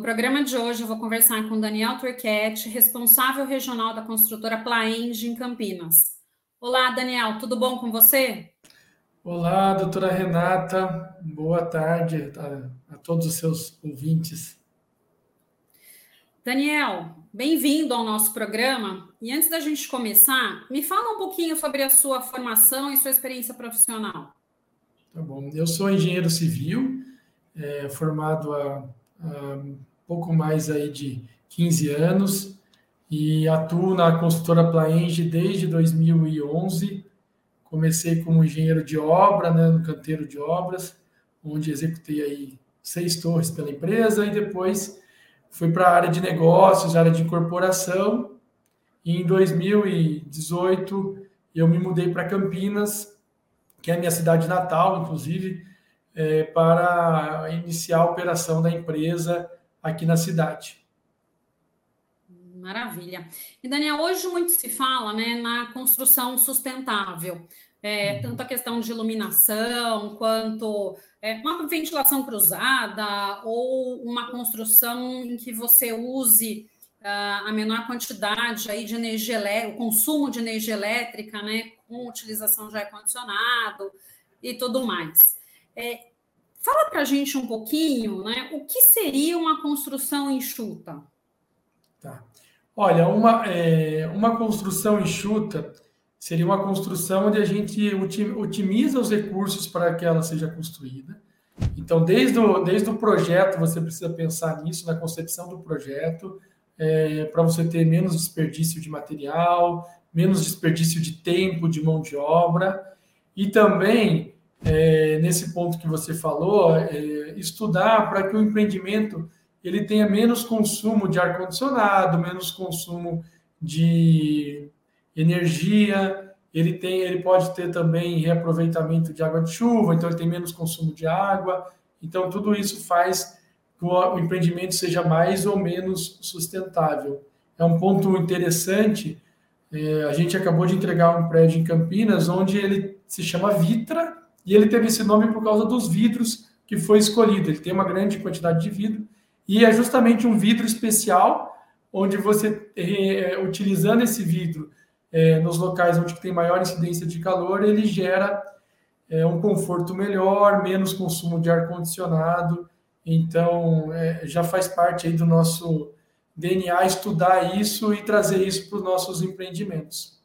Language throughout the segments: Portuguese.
No programa de hoje eu vou conversar com Daniel Turquete, responsável regional da construtora Plaenge em Campinas. Olá, Daniel, tudo bom com você? Olá, doutora Renata, boa tarde a, a todos os seus ouvintes. Daniel, bem-vindo ao nosso programa. E antes da gente começar, me fala um pouquinho sobre a sua formação e sua experiência profissional. Tá bom. Eu sou engenheiro civil, é, formado há, há pouco mais aí de 15 anos e atuo na construtora Plaenge desde 2011. Comecei como engenheiro de obra, né, no canteiro de obras, onde executei aí seis torres pela empresa e depois fui para a área de negócios, área de incorporação. E em 2018 eu me mudei para Campinas, que é a minha cidade natal, inclusive, é, para iniciar a operação da empresa aqui na cidade. Maravilha. E Daniel, hoje muito se fala né, na construção sustentável. É, uhum. tanto a questão de iluminação quanto é, uma ventilação cruzada ou uma construção em que você use uh, a menor quantidade aí de energia elétrica, o consumo de energia elétrica, né, com utilização de ar-condicionado e tudo mais. É, fala para a gente um pouquinho, né, o que seria uma construção enxuta? Tá. Olha, uma, é, uma construção enxuta seria uma construção onde a gente otimiza os recursos para que ela seja construída. Então, desde o, desde o projeto, você precisa pensar nisso, na concepção do projeto, é, para você ter menos desperdício de material, menos desperdício de tempo, de mão de obra, e também, é, nesse ponto que você falou, é, estudar para que o empreendimento ele tenha menos consumo de ar-condicionado, menos consumo de energia, ele tem, ele pode ter também reaproveitamento de água de chuva, então ele tem menos consumo de água. Então tudo isso faz que o empreendimento seja mais ou menos sustentável. É um ponto interessante. É, a gente acabou de entregar um prédio em Campinas, onde ele se chama Vitra, e ele teve esse nome por causa dos vidros que foi escolhido. Ele tem uma grande quantidade de vidro, e é justamente um vidro especial, onde você, é, utilizando esse vidro é, nos locais onde tem maior incidência de calor, ele gera é, um conforto melhor, menos consumo de ar-condicionado. Então, já faz parte aí do nosso DNA estudar isso e trazer isso para os nossos empreendimentos.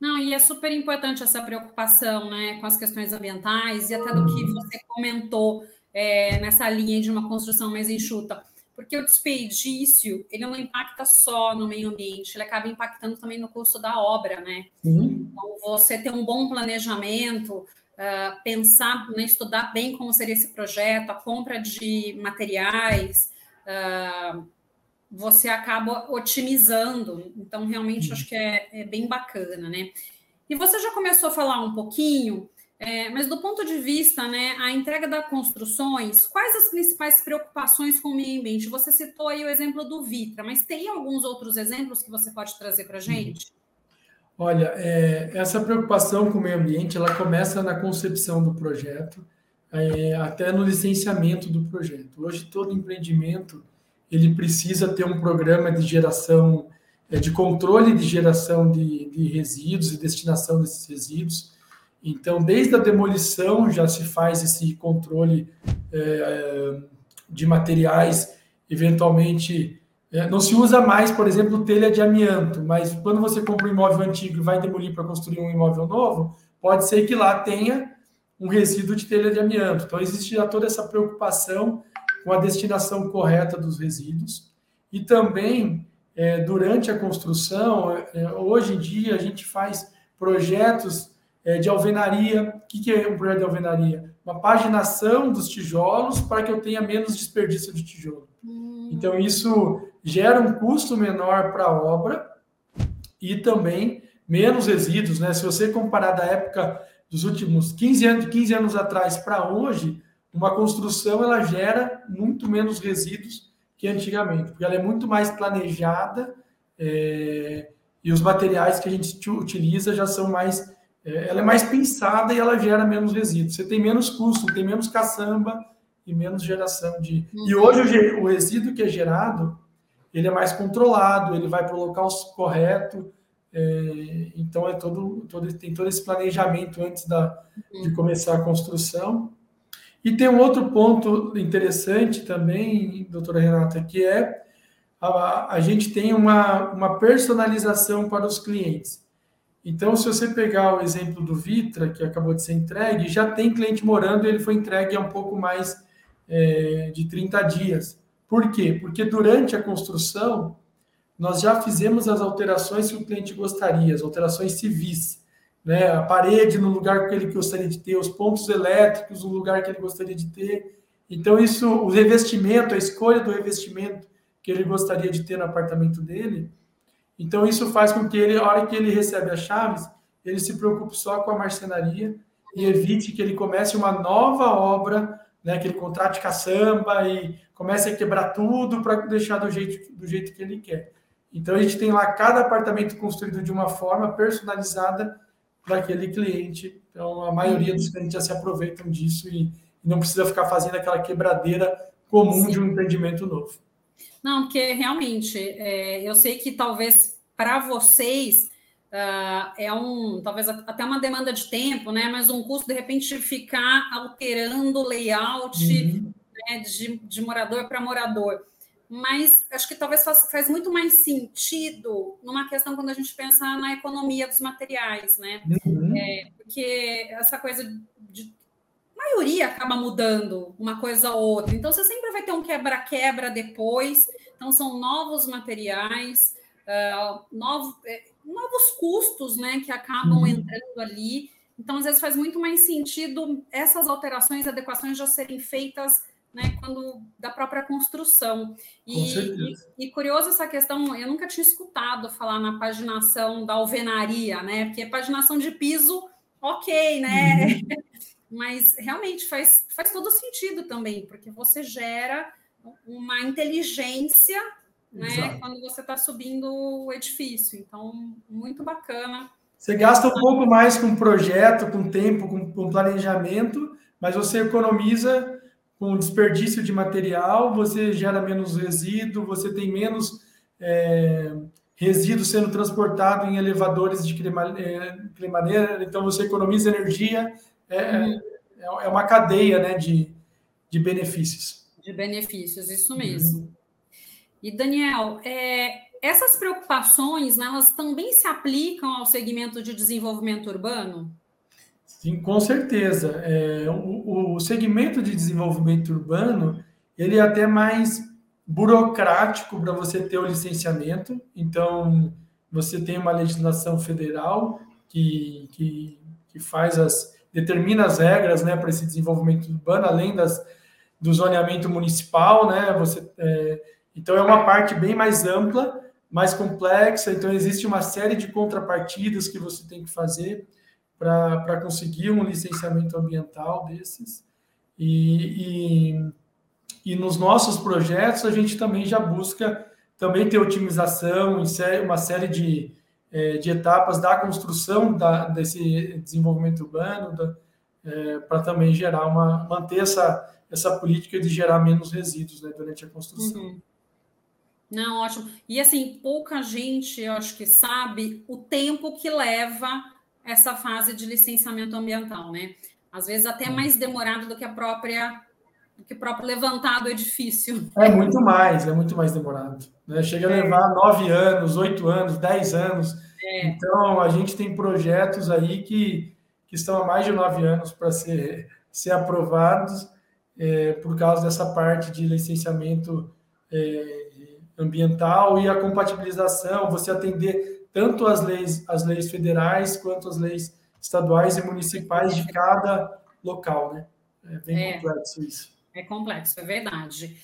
Não, e é super importante essa preocupação né, com as questões ambientais e até do que uhum. você comentou é, nessa linha de uma construção mais enxuta. Porque o desperdício, ele não impacta só no meio ambiente, ele acaba impactando também no custo da obra, né? Uhum. Então, você ter um bom planejamento, uh, pensar, né, estudar bem como seria esse projeto, a compra de materiais, uh, você acaba otimizando. Então, realmente, acho que é, é bem bacana, né? E você já começou a falar um pouquinho é, mas do ponto de vista, né, a entrega das construções, quais as principais preocupações com o meio ambiente? Você citou aí o exemplo do Vitra, mas tem alguns outros exemplos que você pode trazer para a gente? Olha, é, essa preocupação com o meio ambiente, ela começa na concepção do projeto, é, até no licenciamento do projeto. Hoje, todo empreendimento, ele precisa ter um programa de geração, é, de controle de geração de, de resíduos e destinação desses resíduos, então, desde a demolição já se faz esse controle é, de materiais, eventualmente. É, não se usa mais, por exemplo, telha de amianto, mas quando você compra um imóvel antigo e vai demolir para construir um imóvel novo, pode ser que lá tenha um resíduo de telha de amianto. Então, existe já toda essa preocupação com a destinação correta dos resíduos. E também, é, durante a construção, é, hoje em dia, a gente faz projetos é, de alvenaria. O que, que é um projeto de alvenaria? Uma paginação dos tijolos para que eu tenha menos desperdício de tijolo. Hum. Então, isso gera um custo menor para a obra e também menos resíduos. Né? Se você comparar da época dos últimos 15 anos, 15 anos atrás para hoje, uma construção ela gera muito menos resíduos que antigamente, porque ela é muito mais planejada é, e os materiais que a gente utiliza já são mais é, ela é mais pensada e ela gera menos resíduos. Você tem menos custo, tem menos caçamba e menos geração de. Uhum. E hoje o, o resíduo que é gerado ele é mais controlado, ele vai para o local correto. É, então é todo, todo tem todo esse planejamento antes da, de começar a construção. E tem um outro ponto interessante também, doutora Renata, que é a, a gente tem uma, uma personalização para os clientes. Então, se você pegar o exemplo do Vitra, que acabou de ser entregue, já tem cliente morando e ele foi entregue há um pouco mais é, de 30 dias. Por quê? Porque durante a construção, nós já fizemos as alterações que o cliente gostaria, as alterações civis. Né? A parede no lugar que ele gostaria de ter, os pontos elétricos no lugar que ele gostaria de ter. Então, isso, o revestimento, a escolha do revestimento que ele gostaria de ter no apartamento dele. Então, isso faz com que ele, a hora que ele recebe as chaves, ele se preocupe só com a marcenaria e evite que ele comece uma nova obra, né, que ele contrate caçamba e comece a quebrar tudo para deixar do jeito, do jeito que ele quer. Então, a gente tem lá cada apartamento construído de uma forma personalizada para aquele cliente. Então, a maioria dos clientes já se aproveitam disso e, não precisa ficar fazendo aquela quebradeira comum Sim. de um empreendimento novo. Não, porque realmente, é, eu sei que talvez para vocês uh, é um, talvez até uma demanda de tempo, né? Mas um custo, de repente, ficar alterando o layout uhum. né, de, de morador para morador mas acho que talvez faz, faz, muito mais sentido numa questão quando a gente pensa na economia dos materiais, né? Uhum. É, porque essa coisa de maioria acaba mudando uma coisa ou outra. Então você sempre vai ter um quebra-quebra depois. Então são novos materiais, uh, novo, é, novos custos, né, que acabam uhum. entrando ali. Então às vezes faz muito mais sentido essas alterações, adequações já serem feitas né, quando da própria construção. E, e, e, curioso essa questão, eu nunca tinha escutado falar na paginação da alvenaria, né? Porque paginação de piso, ok, né? Uhum. Mas realmente faz, faz todo sentido também, porque você gera uma inteligência né, quando você está subindo o edifício. Então, muito bacana. Você gasta um pouco mais com projeto, com tempo, com, com planejamento, mas você economiza com desperdício de material, você gera menos resíduo, você tem menos é, resíduo sendo transportado em elevadores de cremadeira, então você economiza energia, é, uhum. é uma cadeia né, de, de benefícios. De benefícios, isso mesmo. Uhum. E, Daniel, é, essas preocupações, né, elas também se aplicam ao segmento de desenvolvimento urbano? Sim, com certeza. É, o, o, segmento de desenvolvimento urbano ele é até mais burocrático para você ter o licenciamento. Então, você tem uma legislação federal que, que, que faz as determina as regras né, para esse desenvolvimento urbano, além das, do zoneamento municipal, né? Você, é, então é uma parte bem mais ampla, mais complexa. Então existe uma série de contrapartidas que você tem que fazer para conseguir um licenciamento ambiental desses. E, e, e, nos nossos projetos a gente também já busca também ter otimização em uma série de, é, de etapas da construção da, desse desenvolvimento urbano, é, para também gerar uma manter essa, essa política de gerar menos resíduos né, durante a construção. Uhum. Não, ótimo. E assim, pouca gente, eu acho que sabe o tempo que leva essa fase de licenciamento ambiental, né? Às vezes até mais demorado do que a própria do que o próprio levantar do edifício. É muito mais, é muito mais demorado. Né? Chega a é. levar nove anos, oito anos, dez anos. É. Então a gente tem projetos aí que, que estão há mais de nove anos para ser, ser aprovados é, por causa dessa parte de licenciamento é, ambiental e a compatibilização, você atender tanto as leis, as leis federais quanto as leis estaduais e municipais de cada local, né? É bem é, complexo isso. É complexo, é verdade.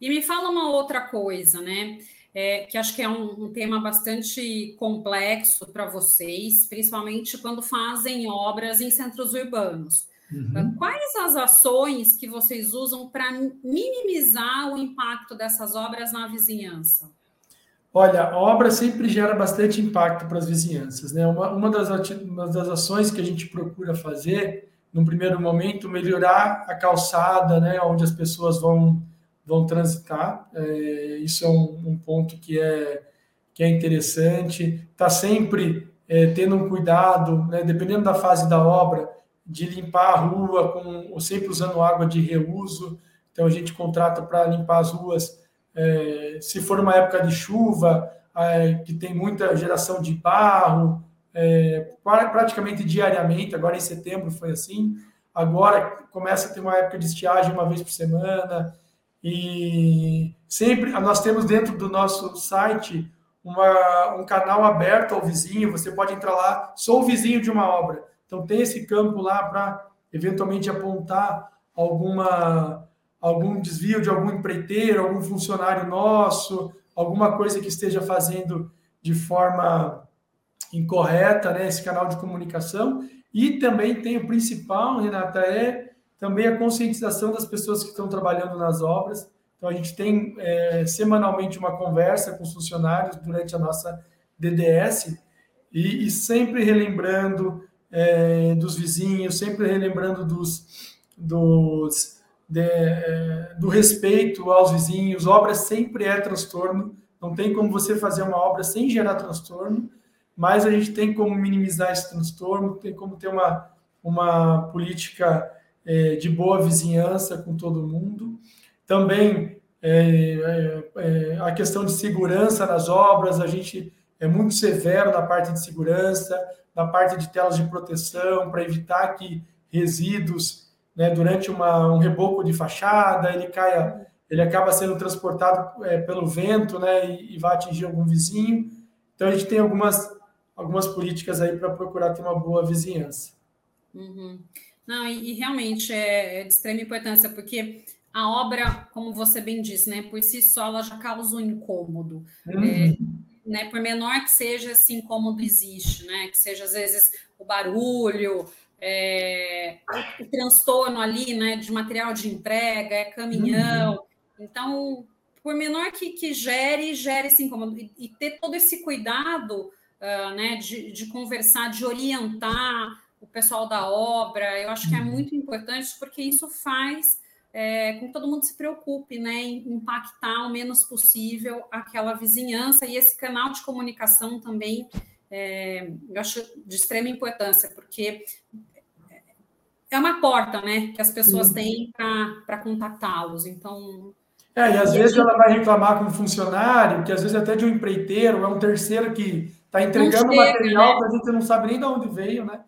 E me fala uma outra coisa, né? É, que acho que é um, um tema bastante complexo para vocês, principalmente quando fazem obras em centros urbanos. Uhum. Quais as ações que vocês usam para minimizar o impacto dessas obras na vizinhança? Olha, obra sempre gera bastante impacto para as vizinhanças. Né? Uma, uma, das, uma das ações que a gente procura fazer num primeiro momento, melhorar a calçada, né, onde as pessoas vão, vão transitar. É, isso é um, um, ponto que é, que é interessante. Está sempre é, tendo um cuidado, né, dependendo da fase da obra, de limpar a rua com sempre usando água de reuso. Então a gente contrata para limpar as ruas. É, se for uma época de chuva, é, que tem muita geração de barro, é, praticamente diariamente. Agora em setembro foi assim. Agora começa a ter uma época de estiagem uma vez por semana. E sempre nós temos dentro do nosso site uma, um canal aberto ao vizinho. Você pode entrar lá, sou vizinho de uma obra. Então tem esse campo lá para eventualmente apontar alguma algum desvio de algum empreiteiro, algum funcionário nosso, alguma coisa que esteja fazendo de forma incorreta, né, esse canal de comunicação. E também tem o principal, Renata, é também a conscientização das pessoas que estão trabalhando nas obras. Então, a gente tem é, semanalmente uma conversa com os funcionários durante a nossa DDS e, e sempre relembrando é, dos vizinhos, sempre relembrando dos, dos de, é, do respeito aos vizinhos. Obra sempre é transtorno, não tem como você fazer uma obra sem gerar transtorno mas a gente tem como minimizar esse transtorno, tem como ter uma, uma política é, de boa vizinhança com todo mundo. Também é, é, é, a questão de segurança nas obras, a gente é muito severo na parte de segurança, na parte de telas de proteção, para evitar que resíduos, né, durante uma, um reboco de fachada, ele caia, ele acaba sendo transportado é, pelo vento, né, e, e vai atingir algum vizinho. Então a gente tem algumas algumas políticas aí para procurar ter uma boa vizinhança. Uhum. Não, e, e realmente é, é, de extrema importância, porque a obra, como você bem disse, né, por si só, ela já causa um incômodo. Uhum. É, né, por menor que seja, esse incômodo existe, né? Que seja, às vezes, o barulho, é, o, o, transtorno ali, né, de material de entrega, é caminhão. Uhum. Então, por menor que, que gere, gere esse incômodo. E, e ter todo esse cuidado uh, né, de, de, conversar, de orientar o pessoal da obra. Eu acho que é uhum. muito importante porque isso faz é, com que todo mundo se preocupe né, em impactar o menos possível aquela vizinhança e esse canal de comunicação também. É, eu acho de extrema importância, porque é uma porta né, que as pessoas Sim. têm para contatá-los. Então. É, e às e vezes gente... ela vai reclamar com um funcionário, que às vezes até de um empreiteiro, é um terceiro que Está entregando chega, material né? que a gente não sabe nem de onde veio, né?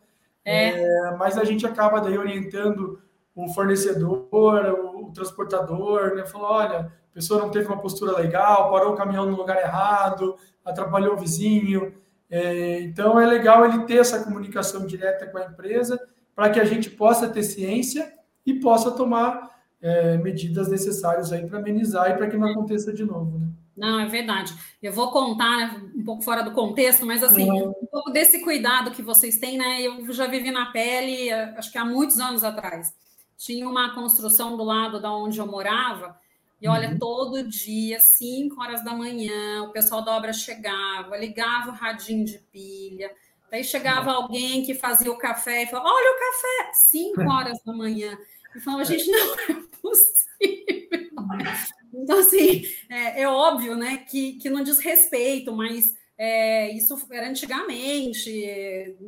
É. É, mas a gente acaba daí orientando o fornecedor, o, o transportador, né? Falou, olha, a pessoa não teve uma postura legal, parou o caminhão no lugar errado, atrapalhou o vizinho. É, então é legal ele ter essa comunicação direta com a empresa para que a gente possa ter ciência e possa tomar é, medidas necessárias aí para amenizar e para que não aconteça de novo, né? Não, é verdade. Eu vou contar né, um pouco fora do contexto, mas assim, uhum. um pouco desse cuidado que vocês têm, né? Eu já vivi na pele, acho que há muitos anos atrás. Tinha uma construção do lado da onde eu morava, e olha, uhum. todo dia, 5 horas da manhã, o pessoal da obra chegava, ligava o radinho de pilha, daí chegava alguém que fazia o café e falava: Olha o café, 5 horas da manhã. E falava, gente, não é possível. Então, assim, é, é, óbvio né, que, que não diz respeito, mas é, isso era antigamente,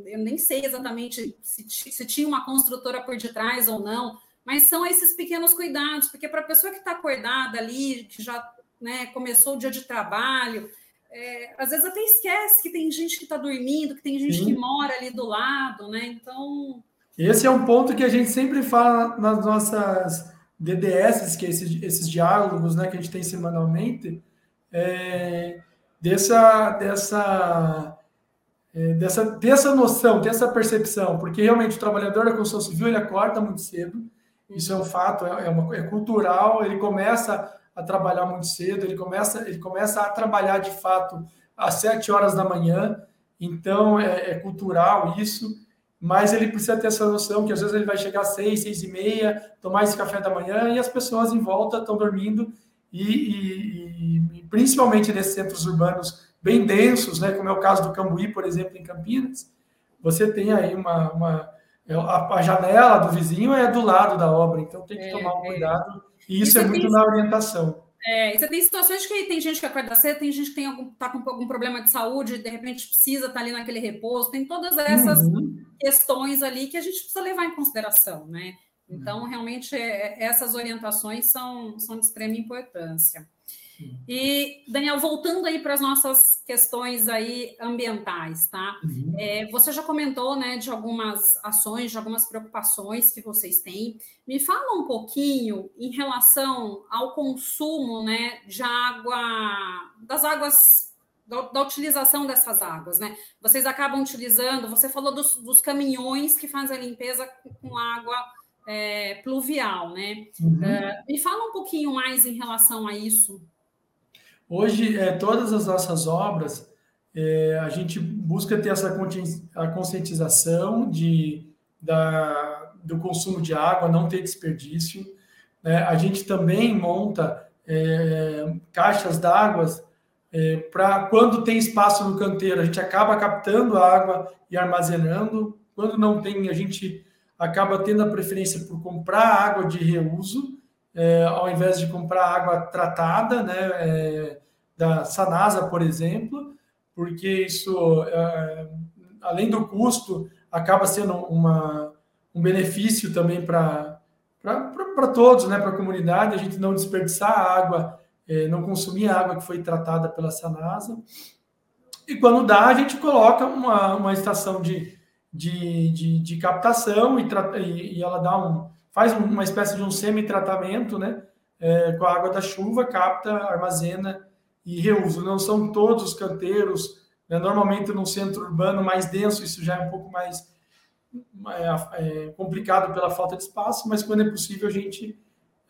eu nem sei exatamente se, se tinha uma construtora por detrás ou não, mas são esses pequenos cuidados, porque para a pessoa que está acordada ali, que já né, começou o dia de trabalho, é, às vezes até esquece que tem gente que está dormindo, que tem gente Sim. que mora ali do lado, né? Então. Esse é um ponto que a gente sempre fala nas nossas DDS, que é esses, esses diálogos né, que a gente tem semanalmente, é, dessa, dessa, é, dessa, dessa noção, dessa percepção, porque realmente o trabalhador da construção civil ele acorda muito cedo, isso é um fato, é, é, uma, é cultural, ele começa a trabalhar muito cedo, ele começa, ele começa a trabalhar de fato às sete horas da manhã, então é, é cultural isso, mas ele precisa ter essa noção que às vezes ele vai chegar às seis, seis e meia, tomar esse café da manhã e as pessoas em volta estão dormindo e, e, e, principalmente nesses centros urbanos bem densos, né, como é o caso do Cambuí, por exemplo, em Campinas, você tem aí uma, uma a, a, janela do vizinho é do lado da obra, então tem que é, tomar um é. cuidado. E isso, isso é muito tem, na orientação. É, você tem situações que tem gente que acorda cedo, tem gente que tem algum, tá com algum problema de saúde, de repente precisa estar tá ali naquele repouso, tem todas essas uhum. questões ali que a gente precisa levar em consideração, né? Então, uhum. realmente, é, essas orientações são, são de extrema importância. E, Daniel, voltando aí para as nossas questões aí ambientais, tá? Uhum. É, você já comentou, né, de algumas ações, de algumas preocupações que vocês têm. Me fala um pouquinho em relação ao consumo, né, de água, das águas, da, da utilização dessas águas, né? Vocês acabam utilizando, você falou dos, dos caminhões que fazem a limpeza com água é, pluvial, né? Uhum. Uh, me fala um pouquinho mais em relação a isso. Hoje, é, todas as nossas obras, é, a gente busca ter essa a conscientização de, da, do consumo de água, não ter desperdício. Né? A gente também monta é, caixas d'água é, para quando tem espaço no canteiro, a gente acaba captando a água e armazenando. Quando não tem, a gente acaba tendo a preferência por comprar água de reuso é, ao invés de comprar água tratada, né, é, da Sanasa, por exemplo, porque isso, é, além do custo, acaba sendo uma, um benefício também para todos, né, para a comunidade, a gente não desperdiçar água, é, não consumir água que foi tratada pela Sanasa. E quando dá, a gente coloca uma, uma estação de, de, de, de captação e, e, e ela dá um, faz uma espécie de um semi-tratamento, né? É, com a água da chuva, capta, armazena e reusa. Não são todos os canteiros, né? normalmente no centro urbano mais denso, isso já é um pouco mais é, é, complicado pela falta de espaço, mas quando é possível a gente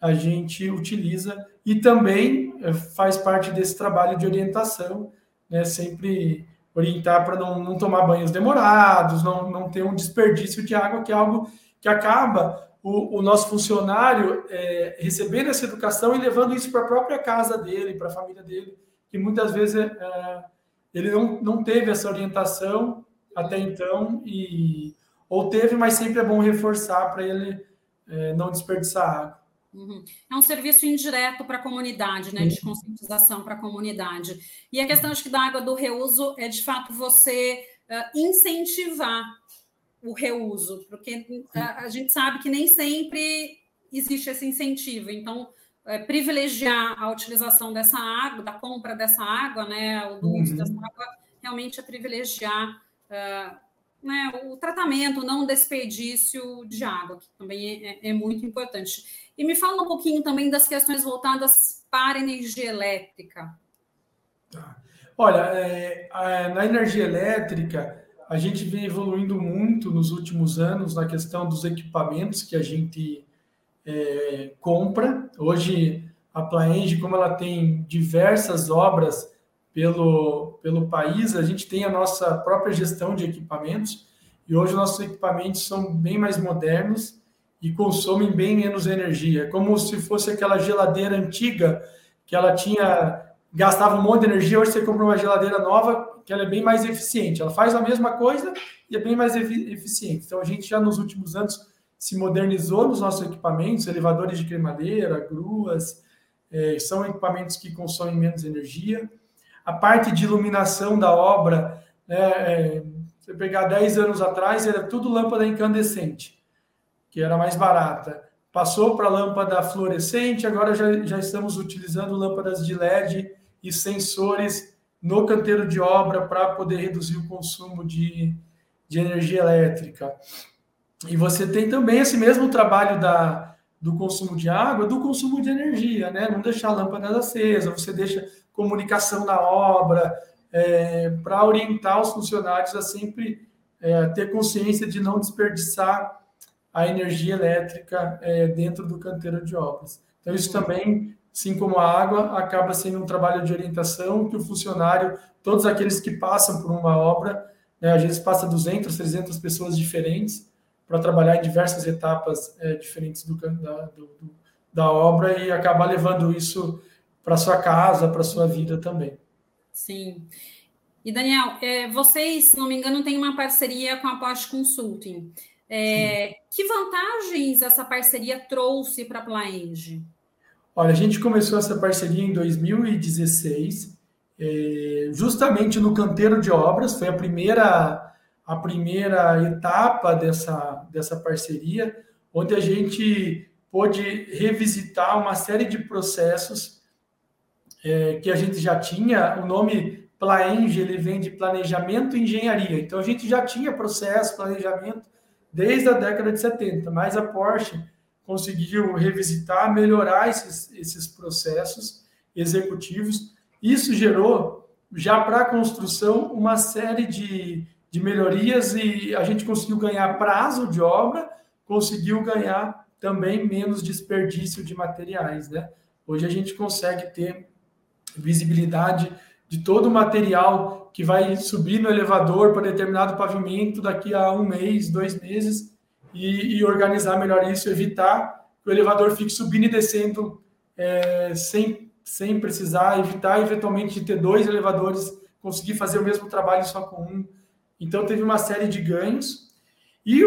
a gente utiliza e também é, faz parte desse trabalho de orientação, né? Sempre orientar para não, não tomar banhos demorados, não, não ter um desperdício de água, que é algo que acaba o, o nosso funcionário é, recebendo essa educação e levando isso para a própria casa dele, para a família dele, que muitas vezes é, é, ele não, não teve essa orientação até então, e, ou teve, mas sempre é bom reforçar para ele é, não desperdiçar água. Uhum. É um serviço indireto para a comunidade, né, de conscientização para a comunidade. E a questão acho que da água do reuso é de fato você uh, incentivar o reuso, porque a, a, gente sabe que nem sempre existe esse incentivo. Então, é, privilegiar a utilização dessa água, da compra dessa água, né, o uso uhum. dessa água, realmente é privilegiar uh, né, o tratamento, não o desperdício de água, que também é, é, muito importante. E me fala um pouquinho também das questões voltadas para a energia elétrica. Tá. Olha, é, na energia elétrica, a gente vem evoluindo muito nos últimos anos na questão dos equipamentos que a gente é, compra. Hoje, a Plaenge, como ela tem diversas obras pelo, pelo país, a gente tem a nossa própria gestão de equipamentos e hoje nossos equipamentos são bem mais modernos e consomem bem menos energia. É como se fosse aquela geladeira antiga que ela tinha gastava um monte de energia, hoje você compra uma geladeira nova que ela é bem mais eficiente. Ela faz a mesma coisa e é bem mais eficiente. Então a gente já nos últimos anos se modernizou nos nossos equipamentos, elevadores de cremadeira, gruas, é, são equipamentos que consomem menos energia. A parte de iluminação da obra, né, é, você pegar 10 anos atrás, era tudo lâmpada incandescente, que era mais barata. Passou para lâmpada fluorescente, agora já, já estamos utilizando lâmpadas de LED e sensores no canteiro de obra para poder reduzir o consumo de, de energia elétrica. E você tem também esse mesmo trabalho da, do consumo de água, do consumo de energia, né? Não deixar a lâmpada acesa, você deixa comunicação na obra, é, para orientar os funcionários a sempre é, ter consciência de não desperdiçar a energia elétrica é, dentro do canteiro de obras. Então, isso também assim como a água, acaba sendo um trabalho de orientação que o funcionário, todos aqueles que passam por uma obra, né, às vezes passa 200, 300 pessoas diferentes para trabalhar em diversas etapas é, diferentes do, da, do, da obra e acabar levando isso para sua casa, para sua vida também. Sim. E Daniel, é, vocês, se não me engano, têm uma parceria com a Post Consulting. É, que vantagens essa parceria trouxe para a Plaenge? Olha, a gente começou essa parceria em 2016, é, justamente no canteiro de obras, foi a primeira, a primeira etapa dessa, dessa parceria, onde a gente pôde revisitar uma série de processos é, que a gente já tinha. O nome Plaenge ele vem de planejamento e engenharia. Então a gente já tinha processo, planejamento desde a década de 70, mas a Porsche conseguiu revisitar, melhorar esses, esses processos executivos. Isso gerou já para a construção uma série de, de melhorias e a gente conseguiu ganhar prazo de obra, conseguiu ganhar também menos desperdício de materiais, né? Hoje a gente consegue ter visibilidade de todo o material que vai subir no elevador para determinado pavimento daqui a um mês, dois meses, e, e organizar melhor isso, evitar que o elevador fique subindo e descendo é, sem, sem precisar, evitar eventualmente de ter dois elevadores, conseguir fazer o mesmo trabalho só com um. Então teve uma série de ganhos. E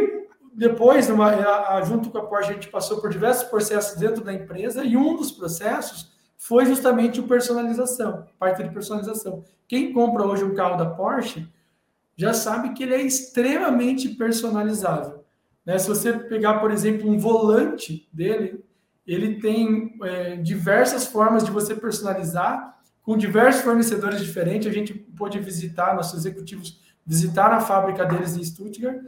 depois, numa, junto com a Porsche, a gente passou por diversos processos dentro da empresa, e um dos processos foi justamente o personalização, parte de personalização. Quem compra hoje um carro da Porsche já sabe que ele é extremamente personalizável. Né? Se você pegar, por exemplo, um volante dele, ele tem é, diversas formas de você personalizar, com diversos fornecedores diferentes. A gente pôde visitar, nossos executivos visitaram a fábrica deles em Stuttgart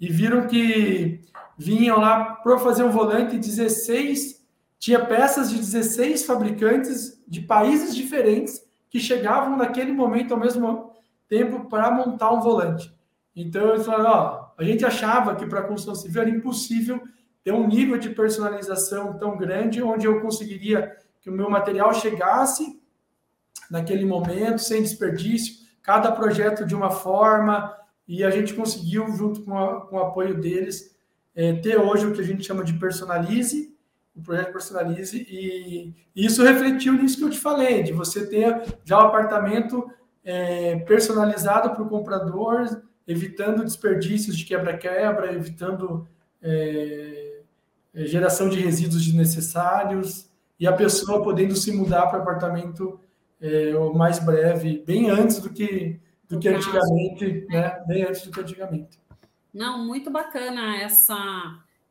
e viram que vinham lá para fazer um volante 16 tinha peças de 16 fabricantes de países diferentes que chegavam naquele momento ao mesmo tempo para montar um volante. Então eles falaram, ó, a gente achava que para a construção civil era impossível ter um nível de personalização tão grande onde eu conseguiria que o meu material chegasse naquele momento sem desperdício, cada projeto de uma forma e a gente conseguiu junto com, a, com o apoio deles é, ter hoje o que a gente chama de personalize o projeto personalize e, isso refletiu nisso que eu te falei, de você ter já o apartamento é, personalizado para o comprador, evitando desperdícios de quebra-quebra, evitando é, é, geração de resíduos desnecessários e a pessoa podendo se mudar para o apartamento é, o mais breve, bem antes do que do que antigamente, né? Bem antes do que antigamente. Não, muito bacana essa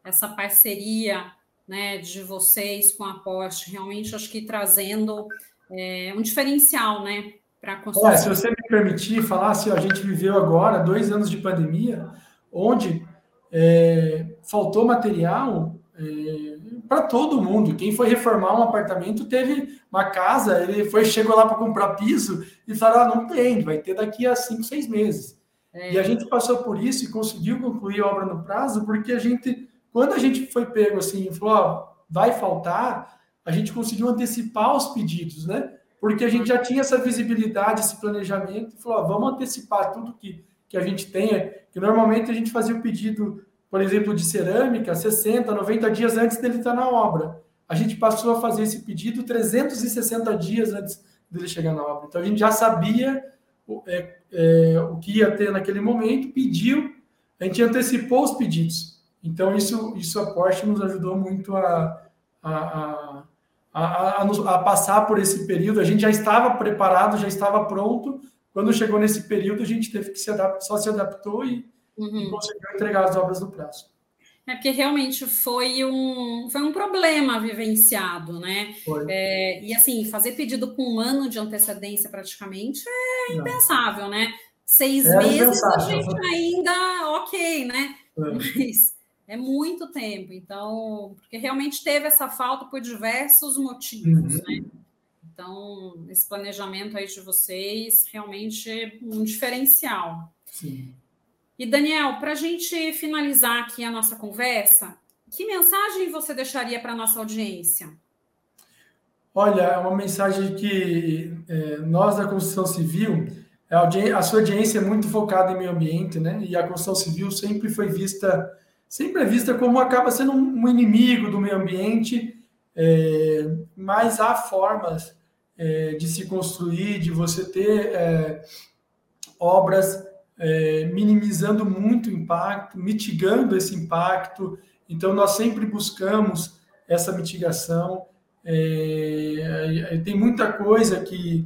essa parceria né, de vocês com a Porsche, realmente acho que trazendo é, um diferencial, né, para a construção. Se você me permitir falar, assim, a gente viveu agora dois anos de pandemia, onde é, faltou material é, para todo mundo. Quem foi reformar um apartamento teve uma casa, ele foi chegou lá para comprar piso e falou: ah, não tem, vai ter daqui a cinco, seis meses. É. E a gente passou por isso e conseguiu concluir a obra no prazo porque a gente quando a gente foi pego assim, falou, ó, vai faltar, a gente conseguiu antecipar os pedidos, né? Porque a gente já tinha essa visibilidade, esse planejamento, e falou, ó, vamos antecipar tudo que, que a gente tenha, que normalmente a gente fazia o pedido, por exemplo, de cerâmica, 60, 90 dias antes dele estar na obra. A gente passou a fazer esse pedido 360 dias antes dele chegar na obra. Então a gente já sabia o, é, é, o que ia ter naquele momento, pediu, a gente antecipou os pedidos. Então, isso, isso a Porsche nos ajudou muito a, a, a, a, a, passar por esse período. A gente já estava preparado, já estava pronto. Quando chegou nesse período, a gente teve que se adaptar, só se adaptou e, uhum. e conseguiu entregar as obras no prazo. É porque realmente foi um, foi um problema vivenciado, né? É, e assim, fazer pedido com um ano de antecedência praticamente é impensável, Não. né? Seis é meses a gente ainda ok, né? É. Mas é muito tempo, então, porque realmente teve essa falta por diversos motivos, uhum. né? Então, esse planejamento aí de vocês realmente é um diferencial. Sim. E, Daniel, para a gente finalizar aqui a nossa conversa, que mensagem você deixaria para a nossa audiência? Olha, é uma mensagem que é, nós da construção civil, a, a sua audiência é muito focada em meio ambiente, né? E a construção civil sempre foi vista sempre é vista como acaba sendo um inimigo do meio ambiente, é, mas há formas é, de se construir, de você ter é, obras é, minimizando muito o impacto, mitigando esse impacto. Então, nós sempre buscamos essa mitigação. É, é tem muita coisa que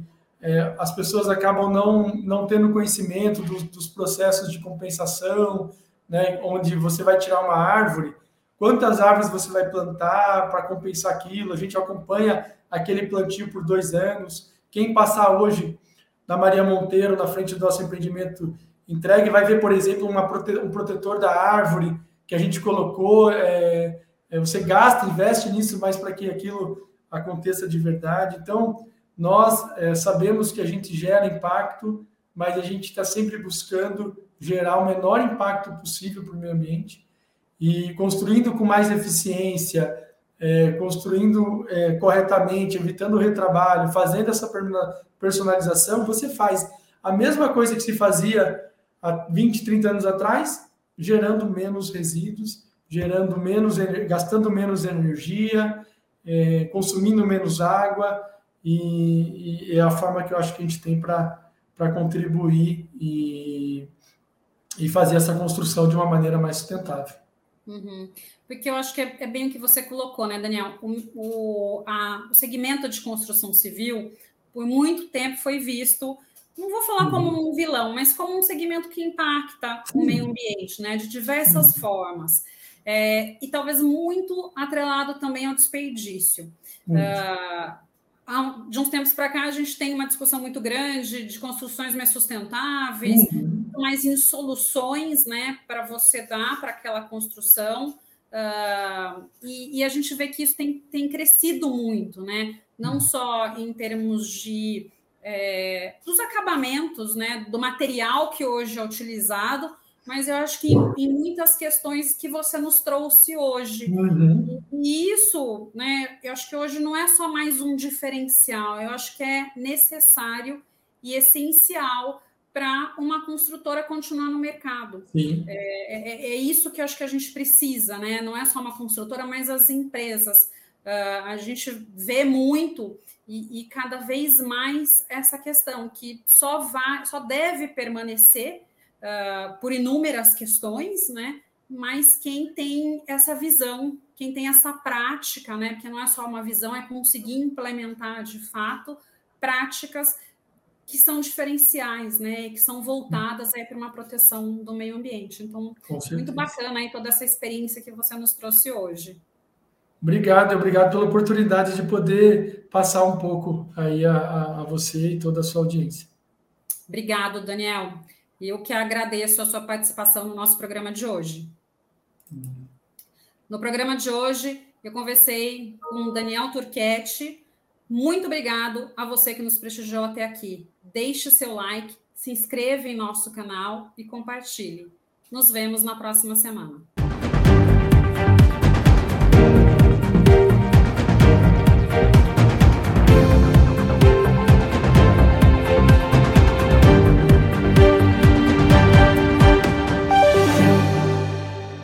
as pessoas acabam não, não tendo conhecimento dos, dos processos de compensação, né, onde você vai tirar uma árvore, quantas árvores você vai plantar para compensar aquilo, a gente acompanha aquele plantio por dois anos. Quem passar hoje na Maria Monteiro, na frente do nosso empreendimento entregue, vai ver, por exemplo, uma prote um protetor da árvore que a gente colocou. É, é, você gasta, investe nisso, mas para que aquilo aconteça de verdade. Então, nós é, sabemos que a gente gera impacto, mas a gente está sempre buscando gerar o menor impacto possível para o meio ambiente e construindo com mais eficiência, é, construindo é, corretamente, evitando o retrabalho, fazendo essa personalização, você faz a mesma coisa que se fazia há 20, 30 anos atrás, gerando menos resíduos, gerando menos, gastando menos energia, é, consumindo menos água, e, e, é a forma que eu acho que a gente tem para contribuir e, e fazer essa construção de uma maneira mais sustentável. Uhum. Porque eu acho que é, é, bem o que você colocou, né, Daniel? O, o, a, o segmento de construção civil, por muito tempo, foi visto não vou falar uhum. como um vilão, mas como um segmento que impacta o meio ambiente, né, de diversas uhum. formas. É, e talvez muito atrelado também ao desperdício. Uh, de uns tempos para cá, a gente tem uma discussão muito grande de construções mais sustentáveis, uhum. mais em soluções né, para você dar para aquela construção. Uh, e, e, a gente vê que isso tem, tem crescido muito, né? não uhum. só em termos de é, dos acabamentos, né, do material que hoje é utilizado, mas eu acho que em, em muitas questões que você nos trouxe hoje. Uhum. E isso, né, eu acho que hoje não é só mais um diferencial, eu acho que é necessário e essencial para uma construtora continuar no mercado. É, é, é, isso que eu acho que a gente precisa, né? Não é só uma construtora, mas as empresas. Uh, a gente vê muito e, e, cada vez mais essa questão que só vai, só deve permanecer uh, por inúmeras questões, né? Mas quem tem essa visão, quem tem essa prática, né? Porque não é só uma visão, é conseguir implementar de fato práticas que são diferenciais, né? Que são voltadas aí para uma proteção do meio ambiente. Então, muito bacana aí toda essa experiência que você nos trouxe hoje. Obrigado, obrigado pela oportunidade de poder passar um pouco aí a, a, a você e toda a sua audiência. Obrigado, Daniel. Eu que agradeço a sua participação no nosso programa de hoje. No programa de hoje, eu conversei com Daniel Turquete. Muito obrigado a você que nos prestigiou até aqui. Deixe seu like, se inscreva em nosso canal e compartilhe. Nos vemos na próxima semana.